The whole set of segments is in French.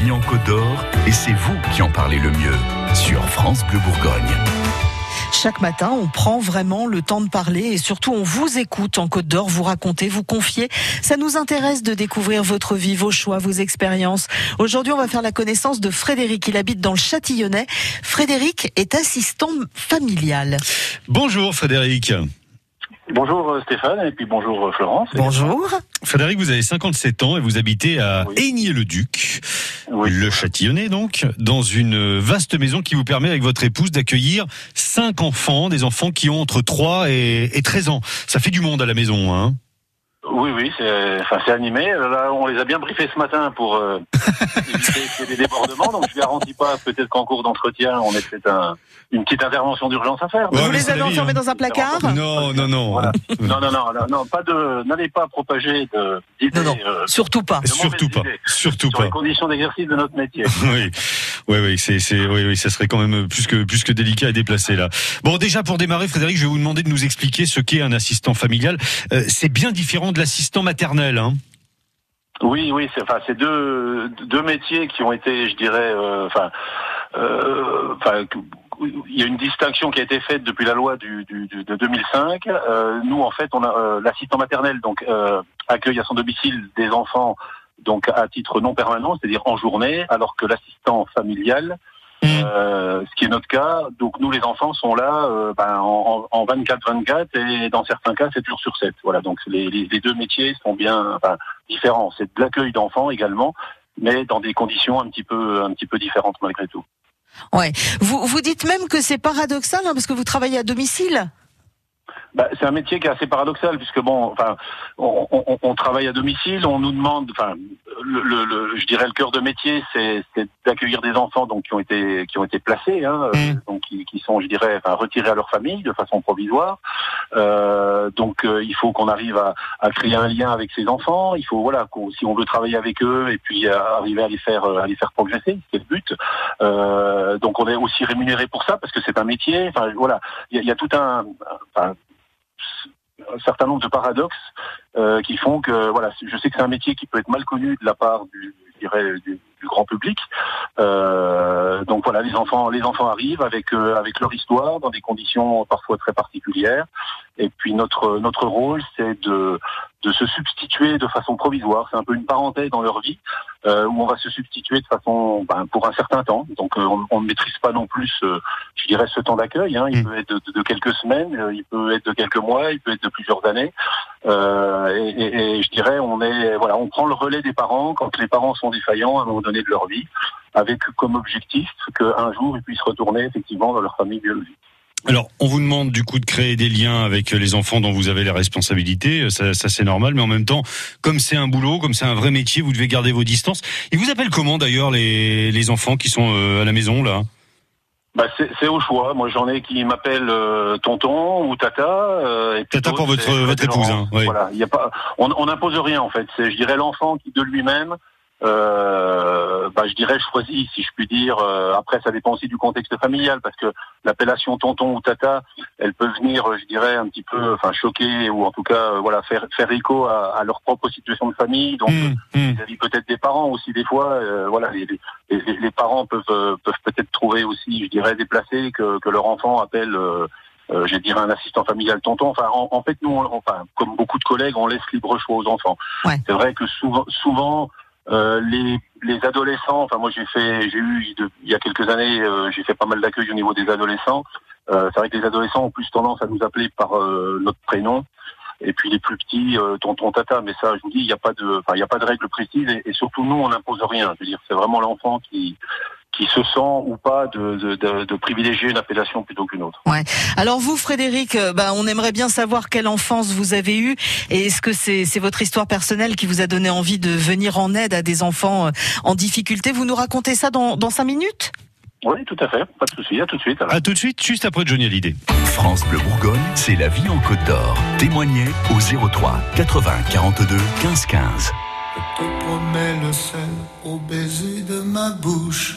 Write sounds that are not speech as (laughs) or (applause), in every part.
vie en Côte d'Or et c'est vous qui en parlez le mieux sur France Bleu Bourgogne. Chaque matin, on prend vraiment le temps de parler et surtout on vous écoute en Côte d'Or, vous racontez, vous confiez. Ça nous intéresse de découvrir votre vie, vos choix, vos expériences. Aujourd'hui, on va faire la connaissance de Frédéric. Il habite dans le Châtillonnais. Frédéric est assistant familial. Bonjour Frédéric. Bonjour euh, Stéphane et puis bonjour euh, Florence. Bonjour. Frédéric, vous avez 57 ans et vous habitez à Oui. Aigné-le-Duc, Le Châtillonnais donc, dans une vaste maison qui vous permet avec votre épouse d'accueillir cinq enfants, des enfants qui ont entre 3 et, et 13 ans. Ça fait du monde à la maison, hein Oui, oui, c'est enfin, c'est animé. Là, on les a bien briefés ce matin pour euh, (laughs) éviter qu'il y ait des débordements. Donc, je garantis pas, peut-être qu'en cours d'entretien, on ait peut-être un- une petite intervention d'urgence à faire. Ouais, vous les avez enfermés hein. dans un placard Non, non, non. Voilà. Non, non, non, non, non, pas de, n'allez pas propager de, d'idées, Non, non. euh, Surtout pas. Surtout pas, surtout sur pas. les conditions d'exercice de notre métier. (laughs) Oui, oui, oui, c'est, c'est, oui, oui, ça serait quand même plus que plus que délicat et déplacé là. Bon, déjà pour démarrer, Frédéric, je vais vous demander de nous expliquer ce qu'est un assistant familial. Euh, c'est bien différent de l'assistant maternel, hein. Oui, oui, c'est enfin c'est deux deux métiers qui ont été, je dirais, euh, enfin, euh, enfin, il y a une distinction qui a été faite depuis la loi du- du- de 2005. Euh, nous, en fait, on a euh, l'assistant maternel, donc euh, accueille à son domicile des enfants, donc à titre non permanent, c'est-à-dire en journée, alors que l'assistant familial, Mm. euh, ce qui est notre cas, donc nous les enfants sont là euh, ben, en, en 24-24 et dans certains cas 7 jours sur 7. Voilà, donc les, les- les deux métiers sont bien enfin, différents. C'est de l'accueil d'enfants également, mais dans des conditions un petit peu un petit peu différentes malgré tout. Ouais. Vous, vous dites même que c'est paradoxal hein, parce que vous travaillez à domicile. Bah, c'est un métier qui est assez paradoxal puisque bon, enfin, on, on- on travaille à domicile, on nous demande, enfin, le, le- le- je dirais le cœur de métier, c'est, d'accueillir des enfants donc qui ont été qui ont été placés, hein, euh, Mm. donc qui, qui sont, je dirais, enfin, retirés à leur famille de façon provisoire. Euh, donc euh, il faut qu'on arrive à, à créer un lien avec ces enfants. Il faut voilà, qu'on- si on veut travailler avec eux et puis euh, arriver à les faire euh, à les faire progresser, c'est le but. Euh, donc on est aussi rémunéré pour ça parce que c'est un métier. Enfin voilà, il y, y a tout un, enfin, un certain nombre de paradoxes euh, qui font que voilà, je sais que c'est un métier qui peut être mal connu de la part du, je dirais, du, du grand public. Euh, donc voilà, les enfants, les enfants arrivent avec euh, avec leur histoire dans des conditions parfois très particulières. Et puis notre notre rôle, c'est de de se substituer de façon provisoire. C'est un peu une parenthèse dans leur vie euh, où on va se substituer de façon ben, pour un certain temps. Donc euh, on, on ne maîtrise pas non plus, euh, je dirais, ce temps d'accueil. Hein. Il Mm. peut être de, de- de quelques semaines, euh, il peut être de quelques mois, il peut être de plusieurs années. Euh, et, et- et je dirais, on est voilà, on prend le relais des parents quand les parents sont défaillants à un moment donné de leur vie, avec comme objectif qu'un jour ils puissent retourner effectivement dans leur famille biologique. Alors, on vous demande du coup de créer des liens avec les enfants dont vous avez les responsabilités, ça, ça c'est normal, mais en même temps, comme c'est un boulot, comme c'est un vrai métier, vous devez garder vos distances. Ils vous appellent comment d'ailleurs les, les enfants qui sont euh, à la maison là? Bah, c'est c'est au choix. Moi, j'en ai qui m'appellent euh, tonton ou tata. euh, et Tata pour votre- votre épouse, hein, oui. Voilà, il y a pas, on on n'impose rien en fait. C'est, je dirais, l'enfant qui de lui-même, euh, bah, je dirais, choisit, si je puis dire. Euh, après, ça dépend aussi du contexte familial, parce que l'appellation tonton ou tata, elle peut venir, euh, je dirais, un petit peu, enfin, choquer ou en tout cas, euh, voilà, faire faire écho à, à leur propre situation de famille. Donc, Hum, hum. vis-à-vis peut-être des parents aussi des fois euh, voilà les, les, les- parents peuvent peuvent peut-être trouver aussi je dirais déplacé que, que leur enfant appelle euh, euh, je dirais un assistant familial tonton enfin en, en fait nous on- enfin comme beaucoup de collègues on laisse libre choix aux enfants Ouais. c'est vrai que souvent souvent euh, les les adolescents enfin moi j'ai fait j'ai eu il y a quelques années euh, j'ai fait pas mal d'accueil au niveau des adolescents euh, c'est vrai que les adolescents ont plus tendance à nous appeler par euh, notre prénom et puis les plus petits, euh, tonton tata. Mais ça, je vous dis, il n'y a pas de, enfin, il y a pas de règle précise. Et, et surtout, nous, on n'impose rien. Je veux dire, c'est vraiment l'enfant qui qui se sent ou pas de, de, de, de privilégier une appellation plutôt qu'une autre. Alors vous, Frédéric, euh, bah, on aimerait bien savoir quelle enfance vous avez eue et est-ce que c'est c'est votre histoire personnelle qui vous a donné envie de venir en aide à des enfants euh, en difficulté? Vous nous racontez ça dans, dans cinq minutes? Oui, tout à fait. Pas de souci. À tout de suite. alors. À tout de suite, juste après Johnny Hallyday. France Bleu Bourgogne, c'est la vie en Côte d'Or. Témoignez au 03 80 42 15 15. Je te promets le sel au baiser de ma bouche.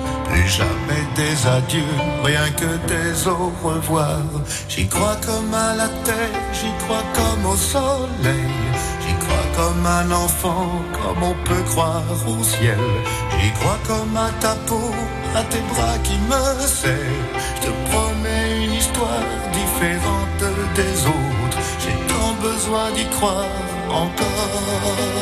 Plus jamais des adieux, rien que des au revoir. J'y crois comme à la terre, j'y crois comme au soleil. J'y crois comme un enfant, comme on peut croire au ciel. J'y crois comme à ta peau, à tes bras qui me serrent. Je te promets une histoire différente des autres. J'ai tant besoin d'y croire encore.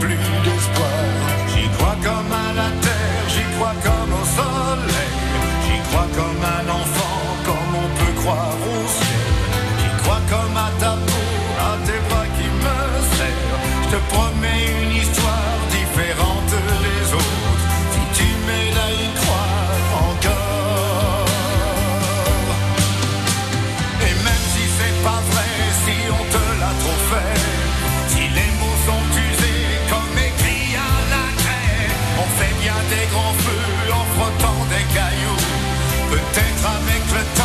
plus d'espoir. J'y crois comme à la terre, j'y crois comme au soleil. Des grands feux en frottant des cailloux. Peut-être avec le temps,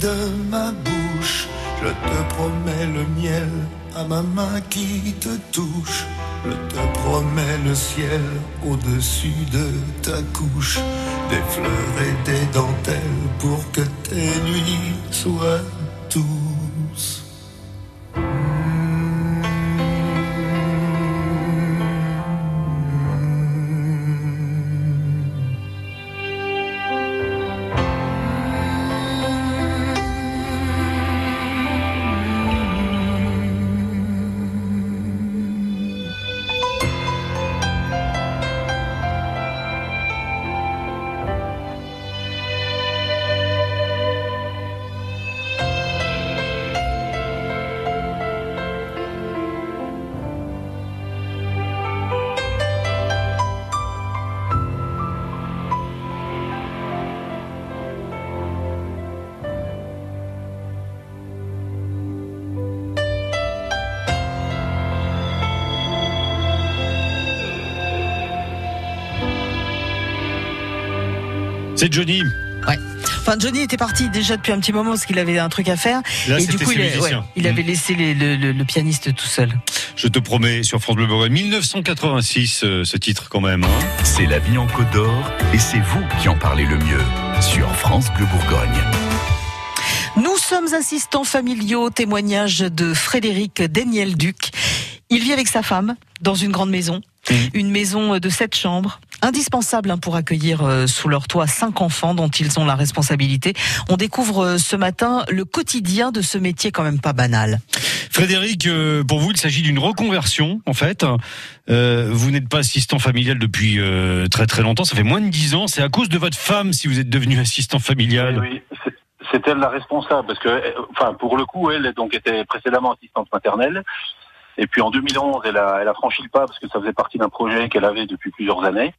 de ma bouche. Je te promets le miel à ma main qui te touche. Je te promets le ciel au-dessus de ta couche. Des fleurs et des dentelles pour que tes nuits soient douces. C'est Johnny. Ouais. Enfin, Johnny était parti déjà depuis un petit moment parce qu'il avait un truc à faire. Là, et du c'était coup, il, a- musiciens. ouais, il avait Mm. laissé les- le, le- le pianiste tout seul. Je te promets sur France Bleu Bourgogne 1986 euh, ce titre quand même. hein. C'est la vie en Côte d'Or et c'est vous qui en parlez le mieux sur France Bleu Bourgogne. Nous sommes assistants familiaux, témoignage de Frédéric Daniel-Duc. Il vit avec sa femme dans une grande maison, Mhm. une maison de sept chambres, indispensable hein, pour accueillir euh, sous leur toit cinq enfants dont ils ont la responsabilité. On découvre euh, ce matin le quotidien de ce métier quand même pas banal. Frédéric, euh, pour vous, il s'agit d'une reconversion en fait. Euh, vous n'êtes pas assistant familial depuis euh, très très longtemps, ça fait moins de dix ans. C'est à cause de votre femme si vous êtes devenu assistant familial. Oui, oui, c'est- c'est elle la responsable parce que, enfin, pour le coup, elle donc était précédemment assistante maternelle. Et puis en 2011, elle a, elle a franchi le pas parce que ça faisait partie d'un projet qu'elle avait depuis plusieurs années.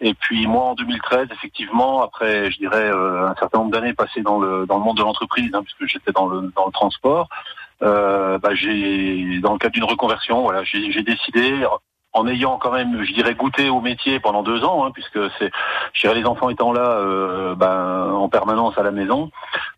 Et puis moi, en 2013, effectivement, après, je dirais euh, un certain nombre d'années passées dans le dans le monde de l'entreprise, hein, puisque j'étais dans le dans le transport, euh, bah, j'ai dans le cadre d'une reconversion, voilà, j'ai j'ai décidé en ayant quand même, je dirais, goûté au métier pendant deux ans, hein, puisque c'est, je dirais, les enfants étant là euh, ben, en permanence à la maison,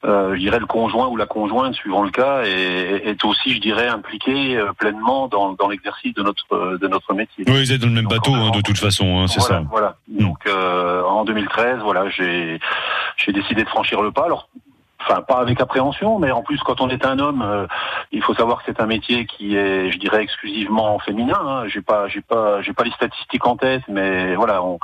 euh, je dirais le conjoint ou la conjointe, suivant le cas, est, est aussi, je dirais, impliqué euh, pleinement dans, dans l'exercice de notre de notre métier. Oui, vous êtes dans le même bateau, hein, de toute façon, hein, c'est voilà, ça. Voilà. Mm. Donc euh, en 2013, voilà, j'ai j'ai décidé de franchir le pas. Alors enfin pas avec appréhension, mais en plus quand on est un homme, euh, il faut savoir que c'est un métier qui est, je dirais, exclusivement féminin. Hein. J'ai pas, j'ai pas, j'ai pas les statistiques en tête, mais voilà, on,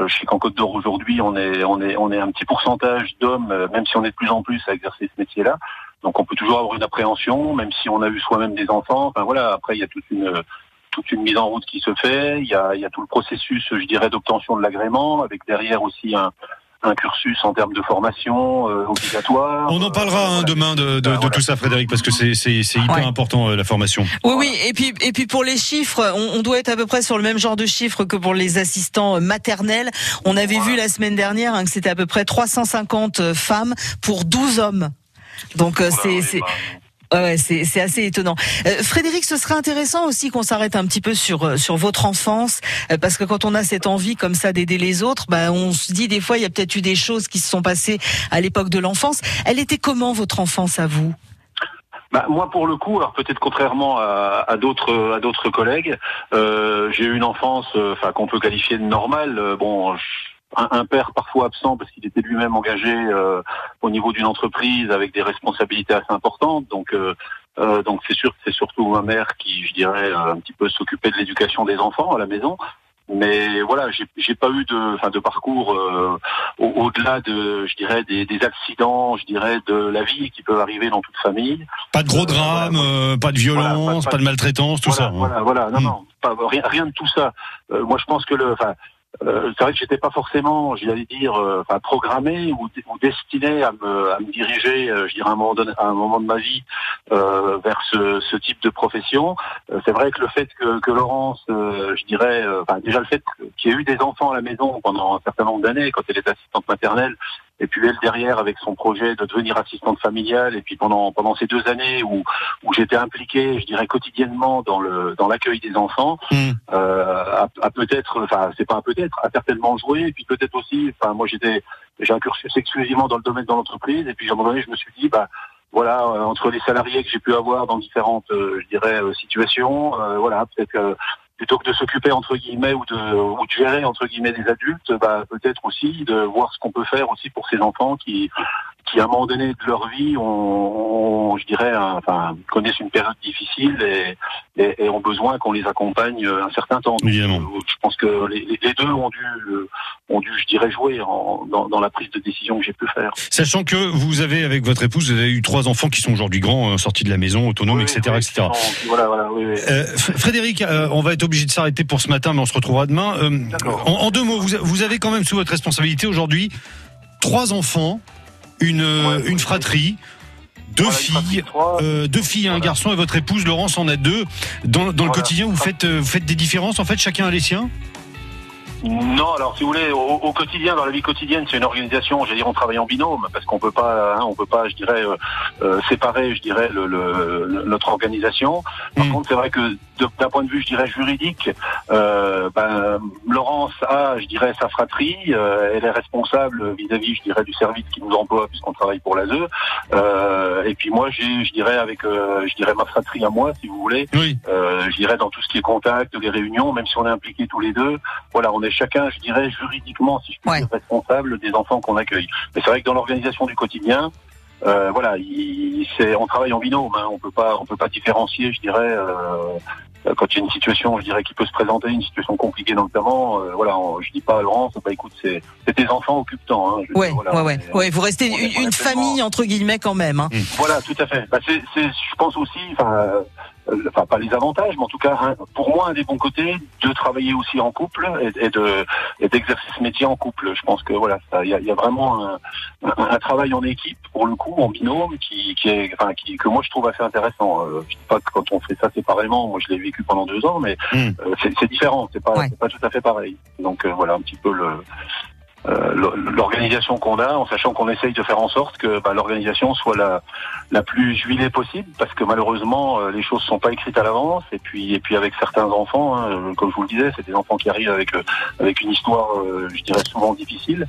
euh, je sais qu'en Côte d'Or aujourd'hui, on est, on est, on est un petit pourcentage d'hommes, euh, même si on est de plus en plus à exercer ce métier-là. Donc on peut toujours avoir une appréhension, même si on a eu soi-même des enfants. Enfin voilà, après il y a toute une toute une mise en route qui se fait. Il y a, il y a tout le processus, je dirais, d'obtention de l'agrément, avec derrière aussi un, un cursus en termes de formation euh, obligatoire. On en parlera Euh, hein, voilà. demain de, de- de Voilà. tout ça, Frédéric, parce que c'est c'est- c'est hyper Ouais. important euh, la formation. Oui, oui. Et puis, et puis pour les chiffres, on, on doit être à peu près sur le même genre de chiffres que pour les assistants euh, maternels. On avait vu la semaine dernière hein, que c'était à peu près 350 femmes pour 12 hommes. Donc Voilà, c'est bah, ouais, c'est assez étonnant. Euh, Frédéric, ce serait intéressant aussi qu'on s'arrête un petit peu sur euh, sur votre enfance, euh, parce que quand on a cette envie comme ça d'aider les autres, bah, on se dit des fois il y a peut-être eu des choses qui se sont passées à l'époque de l'enfance. Elle était comment votre enfance à vous? Bah, moi, pour le coup, alors peut-être contrairement à, d'autres à d'autres collègues, j'ai eu une enfance, enfin qu'on peut qualifier de normale. Bon, un, un père parfois absent parce qu'il était lui-même engagé euh, au niveau d'une entreprise avec des responsabilités assez importantes. Donc, euh, euh, donc c'est sûr que c'est surtout ma mère qui, je dirais, un petit peu s'occupait de l'éducation des enfants à la maison. Mais voilà, j'ai pas eu de, enfin, de parcours euh, au- au-delà de, je dirais, des, des accidents, je dirais, de la vie qui peuvent arriver dans toute famille. Pas de gros drames, euh, pas de violence, Voilà, pas- pas, de maltraitance, tout voilà, ça. hein. Voilà, voilà, non, Hmm. non, pas, rien, rien de tout ça. Euh, moi, je pense que le, enfin, euh, c'est vrai que j'étais pas forcément, j'allais dire, euh, enfin, programmé ou, ou destiné à me, diriger, euh, je dirais, à un moment, de ma vie, euh, vers ce, type de profession. Euh, c'est vrai que le fait que, Laurence, je dirais, déjà le fait qu'il y ait eu des enfants à la maison pendant un certain nombre d'années, quand elle est assistante maternelle, et puis elle derrière avec son projet de devenir assistante familiale, et puis pendant pendant ces deux années où où j'étais impliqué, je dirais quotidiennement dans le dans l'accueil des enfants, Hmm. euh, a, a peut-être, enfin c'est pas un peut-être, a certainement joué, et puis peut-être aussi, enfin moi j'étais, j'ai un cursus exclusivement dans le domaine de l'entreprise, et puis à un moment donné je me suis dit bah voilà euh, entre les salariés que j'ai pu avoir dans différentes, euh, je dirais situations, euh, voilà peut-être que plutôt que de s'occuper entre guillemets ou de ou de gérer entre guillemets des adultes, bah peut-être aussi de voir ce qu'on peut faire aussi pour ces enfants qui qui à un moment donné de leur vie ont, ont, je dirais un- enfin connaissent une période difficile et, et, et ont besoin qu'on les accompagne euh, un certain temps. Donc, Évidemment. euh, je pense que les, deux ont dû euh, ont dû je dirais jouer en- dans, dans la prise de décision que j'ai pu faire. Sachant que vous avez, avec votre épouse, vous avez eu trois enfants qui sont aujourd'hui grands, sortis de la maison, autonomes, Oui, etc., oui, etc. Voilà, voilà, oui. Euh, Frédéric, euh, on va être obligé de s'arrêter pour ce matin, mais on se retrouvera demain. Euh, D'accord. en, en deux mots, vous avez quand même sous votre responsabilité aujourd'hui trois enfants, une, euh, Ouais, une oui, fratrie, deux Voilà, filles, euh, deux filles et un garçon, et votre épouse Laurence en a deux. Dans, dans le quotidien, vous faites, euh, vous faites des différences. En fait, chacun a les siens? Non, alors si vous voulez, au, au quotidien, dans la vie quotidienne, c'est une organisation. J'allais dire, on travaille en binôme parce qu'on peut pas, hein, on peut pas, je dirais, euh, euh, séparer, je dirais, le, le- le- notre organisation. Par Mm. contre, c'est vrai que d'un point de vue, je dirais, juridique, euh, ben, Laurence a, je dirais, sa fratrie. euh, elle est responsable vis-à-vis, je dirais, du service qui nous emploie puisqu'on travaille pour l'ASE. Euh, et puis moi, j'ai, je dirais, avec, euh, je dirais, ma fratrie à moi, si vous voulez. Oui. Euh, je dirais dans tout ce qui est contact, les réunions, même si on est impliqués tous les deux, voilà, on est chacun, je dirais, juridiquement, si je puis Ouais. dire, responsable des enfants qu'on accueille. Mais c'est vrai que dans l'organisation du quotidien, euh, voilà, c'est, on travaille en binôme, hein, on peut pas, on peut pas différencier, je dirais. Euh, quand il y a une situation, je dirais, qui peut se présenter, une situation compliquée notamment, euh, voilà, on- je dis pas à Laurence, bah écoute, c'est, c'est tes enfants occupants. Hein, Ouais, dire, voilà, ouais, ouais, on est- ouais. Vous restez une, famille entre guillemets quand même. Hein. voilà, tout à fait. Bah, c'est, je pense aussi, enfin, enfin pas les avantages, mais en tout cas, pour moi, un des bons côtés de travailler aussi en couple et, et de et d'exercer ce métier en couple. Je pense que voilà, il y a, y a vraiment un, un- un travail en équipe pour le coup, en binôme, qui, qui est, enfin, qui, que moi je trouve assez intéressant. Euh, je dis pas que quand on fait ça séparément, moi je l'ai vécu pendant deux ans, mais Mm. euh, c'est, différent. C'est pas, Ouais. c'est pas tout à fait pareil. Donc euh, voilà, un petit peu le euh, l'organisation qu'on a, en sachant qu'on essaye de faire en sorte que bah, l'organisation soit la, la plus juilée possible, parce que malheureusement euh, les choses sont pas écrites à l'avance. Et puis et puis avec certains enfants, hein, comme je vous le disais, c'est des enfants qui arrivent avec avec une histoire, je dirais souvent difficile.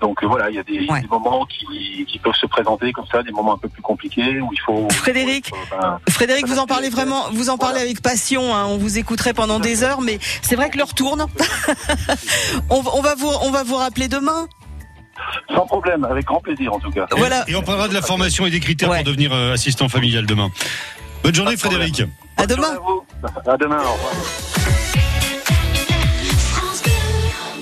donc voilà, il y a des, des moments qui, qui, peuvent se présenter comme ça, des moments un peu plus compliqués où il faut. Frédéric, ben, Frédéric, vous en parlez vraiment, vous en parlez avec passion. Hein, on vous écouterait pendant des heures, mais c'est vrai que l'heure tourne. (laughs) on, on va vous on va vous rappeler demain. Sans problème, avec grand plaisir en tout cas. Voilà. Et on parlera de la formation et des critères pour devenir euh, assistant familial demain. Bonne journée Frédéric. À demain. À, à demain, au revoir.